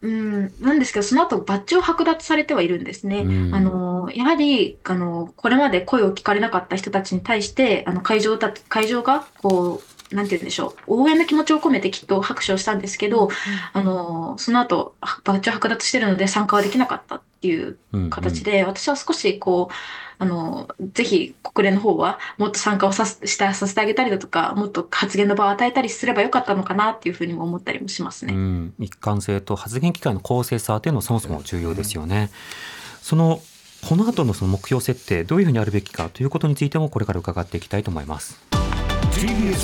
うんなんですけどその後バッジを剥奪されてはいるんですね。うん。あのの、やはり、あの、これまで声を聞かれなかった人たちに対して、あの、会場だ、会場が、こう、なんて言うんでしょう、応援の気持ちを込めてきっと拍手をしたんですけど、あの、その後、バッジを剥奪してるので参加はできなかったっていう形で、私は少しこう、あの、ぜひ国連の方はもっと参加をさせしたさせてあげたりだとか、もっと発言の場を与えたりすればよかったのかなっていうふうにも思ったりもしますね。うん、一貫性と発言機会の公正さというのはそもそも重要ですよね。そのこの後のその目標設定どういうふうにあるべきかということについてもこれから伺っていきたいと思います。TBS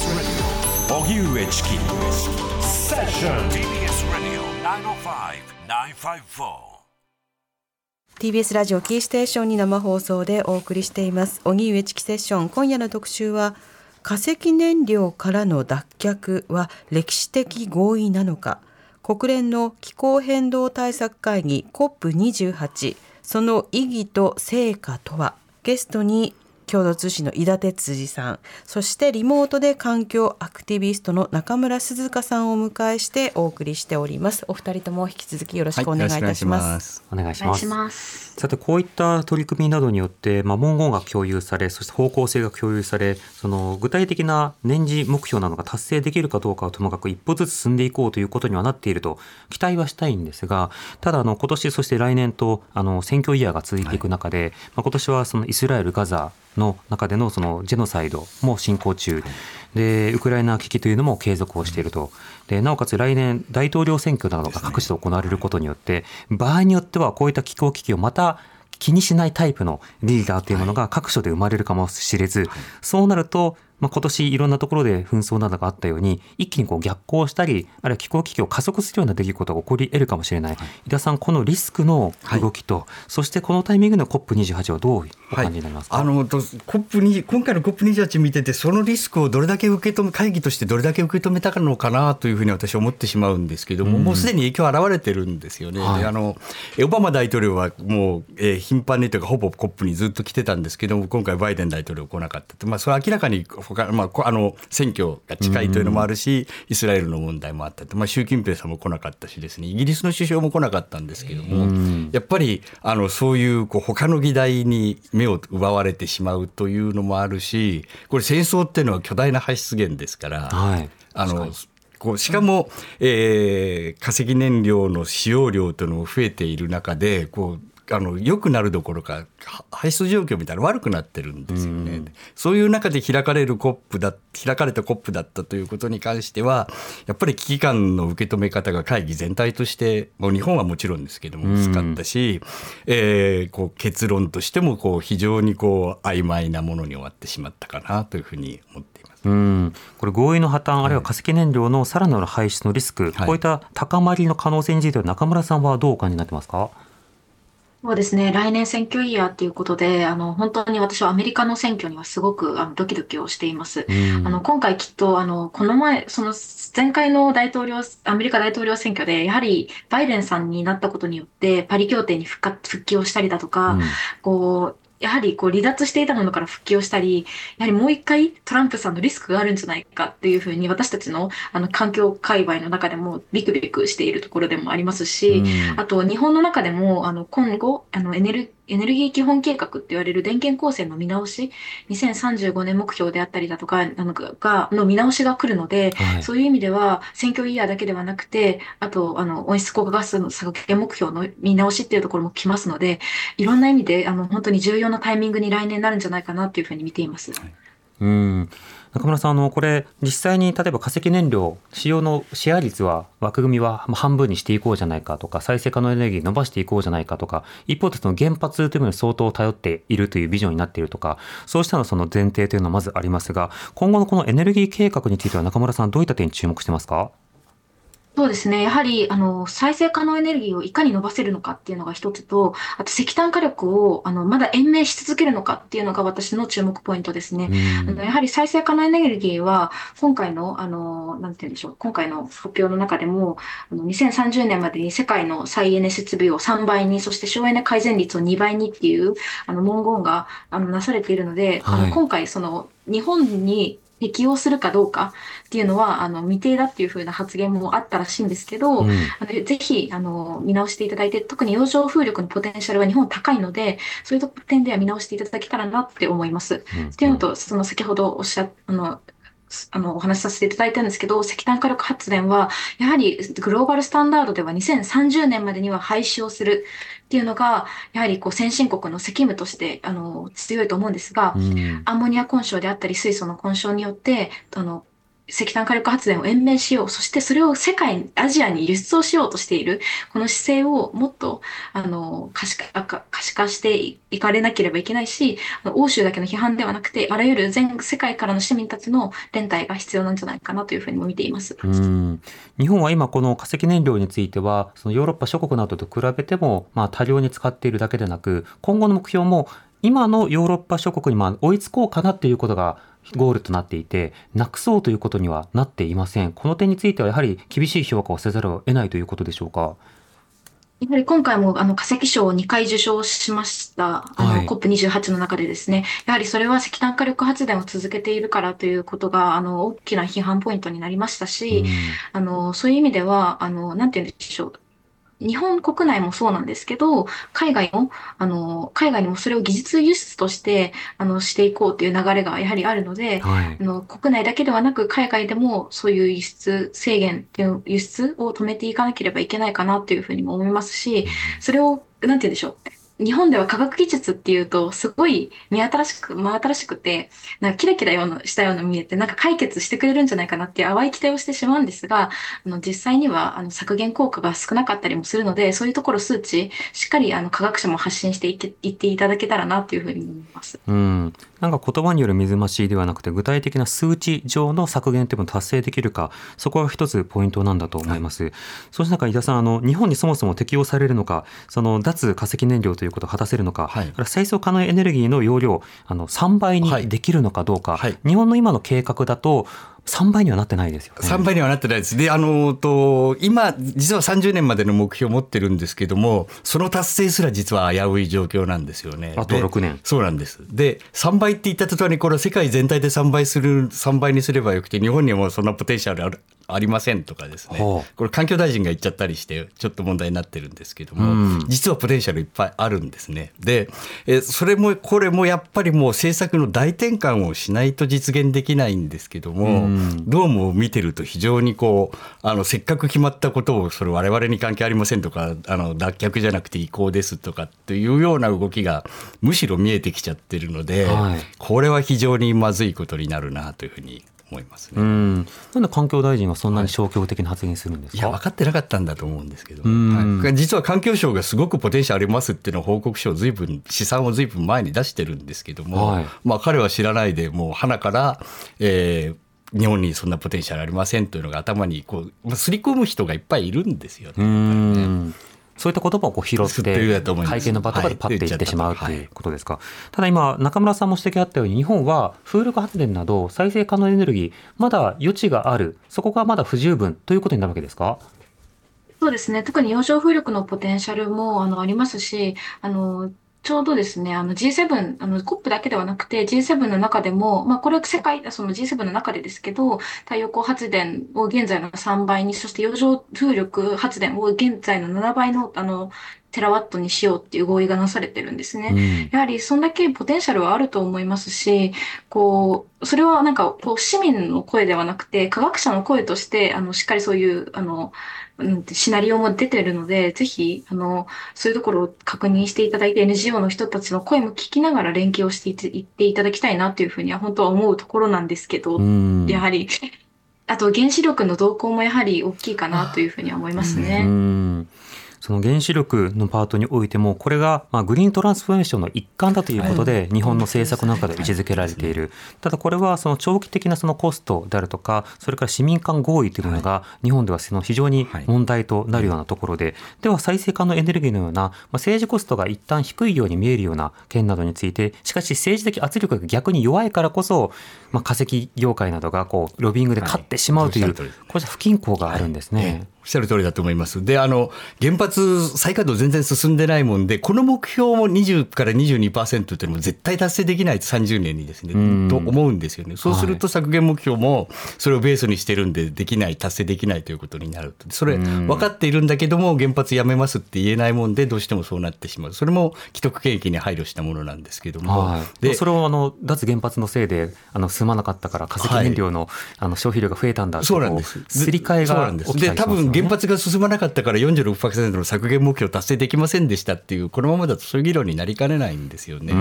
TBS ラジオキーステーションに生放送でお送りしています。荻上チキセッション。今夜の特集は化石燃料からの脱却は歴史的合意なのか。国連の気候変動対策会議 COP28 その意義と成果とは？ゲストに共同通信の井田哲司さん。そしてリモートで環境アクティビストの中村鈴香さんをお迎えしてお送りしております。お二人とも引き続きよろしくお願いいたします,、お願いします。お願いします。さてこういった取り組みなどによって、まあ、文言が共有されそして方向性が共有されその具体的な年次目標などが達成できるかどうかはともかく一歩ずつ進んでいこうということにはなっていると期待はしたいんですがただあの今年そして来年とあの選挙イヤーが続いていく中で、まあ、今年はそのイスラエル・ガザの中でのそのジェノサイドも進行中。でウクライナ危機というのも継続をしていると。でなおかつ来年大統領選挙などが各地で行われることによって場合によってはこういった気候危機をまた気にしないタイプのリーダーというものが各所で生まれるかもしれず、そうなると、まあ、今年いろんなところで紛争などがあったように一気にこう逆行したりあるいは気候危機を加速するような出来事が起こり得るかもしれない、井田さんこのリスクの動きと、そしてこのタイミングの COP28 はどうお感じになりますか、あのと COP20 今回の COP28 見ててそのリスクをどれだけ受け止め会議としてどれだけ受け止めたのかなというふうに私は思ってしまうんですけども、もうすでに影響現れてるんですよね。はい。であのオバマ大統領はもう、えー頻繁にというかほぼ COP にずっと来てたんですけども今回バイデン大統領来なかったって、まあ、それは明らかに他、まあ、こあの選挙が近いというのもあるし、イスラエルの問題もあったまあ、習近平さんも来なかったしですね。イギリスの首相も来なかったんですけども、やっぱりあのそういうこう他の議題に目を奪われてしまうというのもあるしこれ戦争っていうのは巨大な排出源ですから、はい。あのこうしかも、えー化石燃料の使用量というのも増えている中でこうあの良くなるどころかは排出状況みたいなの悪くなってるんですよね。そういう中で開かれる COP だ開かれた COP だったということに関してはやっぱり危機感の受け止め方が会議全体としてもう日本はもちろんですけども薄かったし、えーこう結論としてもこう非常にこう曖昧なものに終わってしまったかなというふうに思っています。うん、これ合意の破綻あるいは化石燃料のさらなる排出のリスク、はい。こういった高まりの可能性については中村さんはどうお感じになってますか？そうですね。来年選挙イヤーっていうことで、あの、本当に私はアメリカの選挙にはすごくあのドキドキをしています。うんあの、今回きっと、あの、この前、その前回の大統領、アメリカ大統領選挙で、やはりバイデンさんになったことによって、パリ協定に復活、復帰をしたりだとか、こう、やはりこう離脱していたものから復帰をしたり、やはりもう一回トランプさんのリスクがあるんじゃないかっていうふうに私たちのあの環境界隈の中でもビクビクしているところでもありますし、うん。あと日本の中でもあの今後あのエネルエネルギー基本計画って言われる電源構成の見直し、2035年目標であったりだとか、あのがの見直しが来るので、はい。そういう意味では選挙イヤーだけではなくて、あとあの温室効果ガスの削減目標の見直しっていうところも来ますので、いろんな意味であの本当に重要なタイミングに来年なるんじゃないかなっていうふうに見ています。うん中村さんあのこれ実際に例えば化石燃料使用のシェア率は枠組みは半分にしていこうじゃないかとか再生可能エネルギー伸ばしていこうじゃないかとか一方でその原発というものに相当頼っているというビジョンになっているとかそうしたのその前提というのはまずありますが今後のこのエネルギー計画については中村さんどういった点に注目してますか？そうですね。やはり、あの、再生可能エネルギーをいかに伸ばせるのかっていうのが一つと、あと石炭火力を、あの、まだ延命し続けるのかっていうのが私の注目ポイントですね。あのやはり再生可能エネルギーは、今回の、あの、なんて言うんでしょう、今回の発表の中でも、あの2030年までに世界の再エネ設備を3倍に、そして省エネ改善率を2倍にっていう、あの、文言が、あの、なされているので、あはいの今回、その、日本に適用するかどうかっていうのは、あの、未定だっていうふうな発言もあったらしいんですけど、うん。あのぜひ、あの、見直していただいて、特に洋上風力のポテンシャルは日本高いので、そういう点では見直していただけたらなって思います。うん。っていうのと、その先ほどおっしゃあの、すあの、お話しさせていただいたんですけど、石炭火力発電は、やはりグローバルスタンダードでは2030年までには廃止をするっていうのが、やはりこう先進国の責務として、あの、強いと思うんですが、うん。アンモニア混焼であったり水素の混焼によって、あの、石炭火力発電を延命しよう、そしてそれを世界、アジアに輸出をしようとしている、この姿勢をもっと、あの、可視化、可視化していかれなければいけないし、欧州だけの批判ではなくて、あらゆる全世界からの市民たちの連帯が必要なんじゃないかなというふうにも見ています。うん。日本は今この化石燃料についてはそのヨーロッパ諸国などと比べてもまあ多量に使っているだけでなく今後の目標も今のヨーロッパ諸国にまあ追いつこうかなっていうことがゴールとなっていてなくそうということにはなっていませんこの点についてはやはり厳しい評価をせざるを得ないということでしょうか？やはり今回もあの化石賞を2回受賞しました。あの、はい COP28 の中でですね。やはりそれは石炭火力発電を続けているからということが、あの、大きな批判ポイントになりましたし、あの、そういう意味では、あの、なんて言うんでしょう。日本国内もそうなんですけど、海外も、あの、海外にもそれを技術輸出として、あの、していこうという流れがやはりあるので、はいあの国内だけではなく海外でもそういう輸出制限っていう輸出を止めていかなければいけないかなというふうにも思いますし、それを、なんて言うんでしょう。日本では科学技術っていうと、すごい目新しく、真新しくて、なんかキラキラようなしたような見えて、なんか解決してくれるんじゃないかなっていう淡い期待をしてしまうんですが、あの実際にはあの削減効果が少なかったりもするので、そういうところ数値、しっかりあの科学者も発信していけいっていただけたらなというふうに思います。うん、なんか言葉による水増しではなくて具体的な数値上の削減というのを達成できるかそこが一つポイントなんだと思います、そうした中井田さんあの日本にそもそも適用されるのかその脱化石燃料ということを果たせるのか、はい。それから再生可能エネルギーの容量あの3倍にできるのかどうか、はい。日本の今の計画だと3倍にはなってないですよね。3倍にはなってないです。で、あの、と、今、実は30年までの目標を持ってるんですけども、その達成すら実は危うい状況なんですよね。あとで6年そうなんです。で、3倍って言った途端に、これは世界全体で3倍する、3倍にすればよくて、日本にはもうそんなポテンシャルあるありませんとかですね。これ環境大臣が言っちゃったりして、ちょっと問題になってるんですけども、うん実はポテンシャルいっぱいあるんですね。で、えそれも、これもやっぱりもう政策の大転換をしないと実現できないんですけども、うんどうも見てると非常にこうあのせっかく決まったことをそれ我々に関係ありませんとかあの脱却じゃなくて移行ですとかっていうような動きがむしろ見えてきちゃってるので、はい。これは非常にまずいことになるなというふうに思いますね。うん、なんで環境大臣はそんなに消極的な発言するんですか、いや分かってなかったんだと思うんですけど、ん。はい。実は環境省がすごくポテンシャルありますっていうのを報告書を随分試算を随分前に出してるんですけども、はい。まあ、彼は知らないでもう花から、えー日本にそんなポテンシャルありませんというのが頭にこう、まあ、すり込む人がいっぱいいるんですよね。うん。そういった言葉をこう拾って会見の場とかでパッて言ってしまうとはいいうことですか、ただ今中村さんも指摘あったように日本は風力発電など再生可能エネルギーまだ余地がある。そこがまだ不十分ということになるわけですか？そうですね。特に洋上風力のポテンシャルもあのありますし、あの、ちょうどですね、あの G7、あの COP だけではなくて G7 の中でも、まあこれは世界、その G7 の中でですけど、太陽光発電を現在の3倍に、そして洋上風力発電を現在の7倍の、あの、テラワットにしようっていう合意がなされてるんですね。うんやはりそんだけポテンシャルはあると思いますし、こう、それはなんか、こう、市民の声ではなくて、科学者の声として、あの、しっかりそういう、あの、うんシナリオも出てるので、ぜひ、あの、そういうところを確認していただいて、NGO の人たちの声も聞きながら連携をしていっていっていただきたいなというふうには本当は思うところなんですけど、うん。やはり、*laughs* あと原子力の動向もやはり大きいかなというふうには思いますね。うんその原子力のパートにおいてもこれがまあグリーントランスフォーメーションの一環だということで日本の政策の中で位置づけられている。ただこれはその長期的なそのコストであるとかそれから市民間合意というものが日本ではその非常に問題となるようなところででは再生可能エネルギーのようなまあ政治コストが一旦低いように見えるような件などについてしかし政治的圧力が逆に弱いからこそまあ、化石業界などがこうロビングで勝ってしまうという、こうした不均衡があるんですね。ええおっしゃる通りだと思います。で、あの、原発再稼働全然進んでないもんで、この目標も20から22%っていうのも絶対達成できないと30年にですね、んと思うんですよね。そうすると削減目標もそれをベースにしてるんで、できない、達成できないということになると。それ、分かっているんだけども、原発やめますって言えないもんで、どうしてもそうなってしまう。それも既得権益に配慮したものなんですけども。はい、でそれをあの脱原発のせいであの進まなかったから化石燃料の,、あの消費量が増えたんだってそうなんですこ。すり替えがんで多起きたりしますよね分原発が進まなかったから46%の削減目標達成できませんでしたっていう、このままだとそういう議論になりかねないんですよね。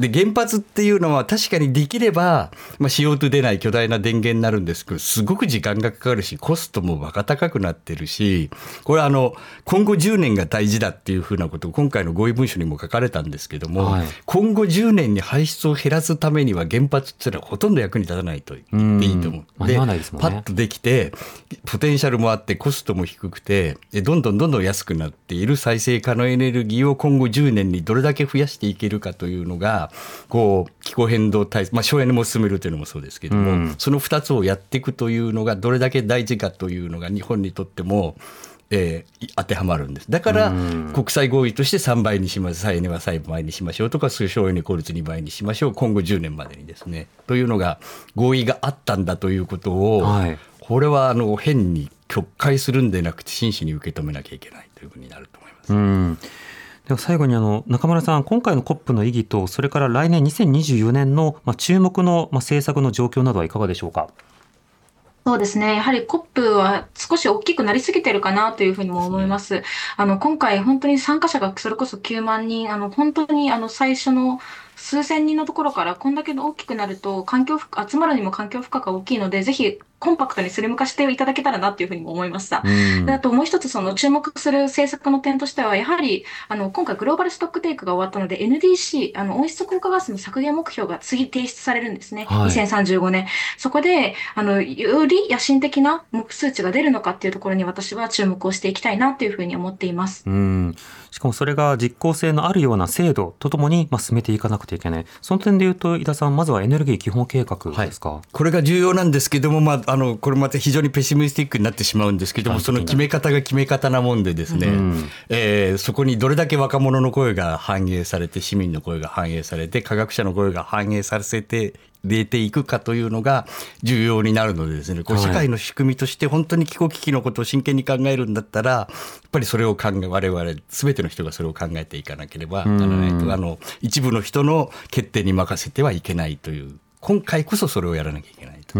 で、で原発っていうのは確かにできれば、まあ、CO2 出ない巨大な電源になるんですけど、すごく時間がかかるし、コストもバカ高くなってるし、これあの、今後10年が大事だっていうふうなことを今回の合意文書にも書かれたんですけども、はい今後10年に排出を減らすためには原発っていうのはほとんど役に立たないと言っていいと思う。うでパッとできて、ポテンシャルもあって、コストも低くて、でどんどんどんどん安くなっている再生可能エネルギーを今後10年にどれだけ増やしていけるかというのが、こう、気候変動対策、まあ、省エネも進めるというのもそうですけども、うんその2つをやっていくというのが、どれだけ大事かというのが、日本にとっても、えーい当てはまるんです。だから、国際合意として3倍にします、再エネは3倍にしましょうとか、省エネ効率2倍にしましょう、今後10年までにですね。というのが、合意があったんだということを、はいこれはあの変に曲解するんでなくて、真摯に受け止めなきゃいけないというふうになると思います。うんでは最後にあの中村さん、今回の COP の意義と、それから来年2024年のまあ注目のまあ政策の状況などはいかがでしょうか？そうですね。やはり COP は少し大きくなりすぎてるかなというふうにも思います。あの、今回本当に参加者がそれこそ9万人、あの、本当にあの、最初の数千人のところからこんだけ大きくなると環境集まるにも環境負荷が大きいので、ぜひコンパクトにスリム化していただけたらなというふうにも思いました。うんであともう一つその注目する政策の点としては、やはりあの今回グローバルストックテイクが終わったので NDC、あの温室効果ガスの削減目標が次提出されるんですね。はい2035年。そこで、あの、より野心的な目数値が出るのかっていうところに私は注目をしていきたいなというふうに思っています。うん、しかもそれが実効性のあるような制度とともにまあ進めていかなくてはいけない。その点で言うと、井田さん、まずはエネルギー基本計画ですか？これが重要なんですけども、まあ、あのこれまた非常にペシミスティックになってしまうんですけども、はい。その決め方が決め方なもんでですね、うん。えーそこにどれだけ若者の声が反映されて、市民の声が反映されて、科学者の声が反映させて、出ていくかというのが重要になるのでですね、こうはい。社会の仕組みとして本当に気候危機のことを真剣に考えるんだったら、やっぱりそれを考え、我々、すべての人がそれを考えていかなければならないと、あの、一部の人の決定に任せてはいけないという、今回こそそれをやらなきゃいけないと。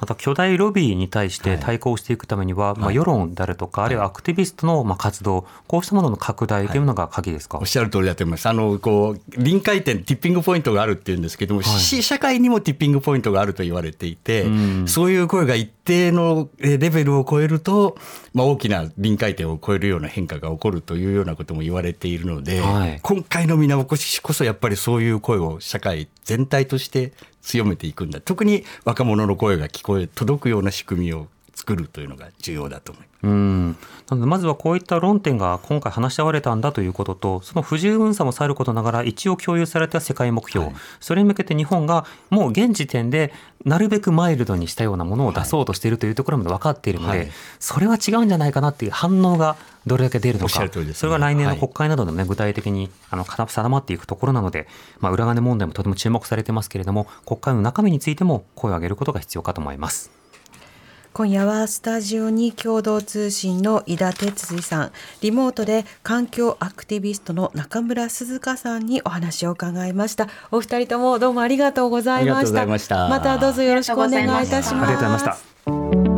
うんまた巨大ロビーに対して対抗していくためには、まあ、世論であるとか、あるいはアクティビストのまあ活動、こうしたものの拡大というのが鍵ですか？おっしゃる通りだと思います。あの、こう、臨界点、ティッピングポイントがあるっていうんですけども、し社会にもティッピングポイントがあると言われていて、うん。そういう声が一定のえレベルを超えると、まあ、大きな臨界点を超えるような変化が起こるというようなことも言われているので、はい。今回の見直しこそやっぱりそういう声を社会全体として強めていくんだ。特に若者の声が聞こえ、届くような仕組みを作るというのが重要だと思います。うん。なのでまずはこういった論点が今回話し合われたんだということとその不十分さもさることながら一応共有された世界目標、それに向けて日本がもう現時点でなるべくマイルドにしたようなものを出そうとしているというところまで分かっているので、はい。それは違うんじゃないかなっていう反応がどれだけ出るのか、ね。それが来年のはい。国会などでも、ね具体的にあの定まっていくところなので、まあ、裏金問題もとても注目されてますけれども国会の中身についても声を上げることが必要かと思います。今夜はスタジオに共同通信の井田哲司さん、リモートで環境アクティビストの中村鈴香さんにお話を伺いました。お二人ともどうもありがとうございました。ありがとうございましたまたどうぞよろしくお願いいたします。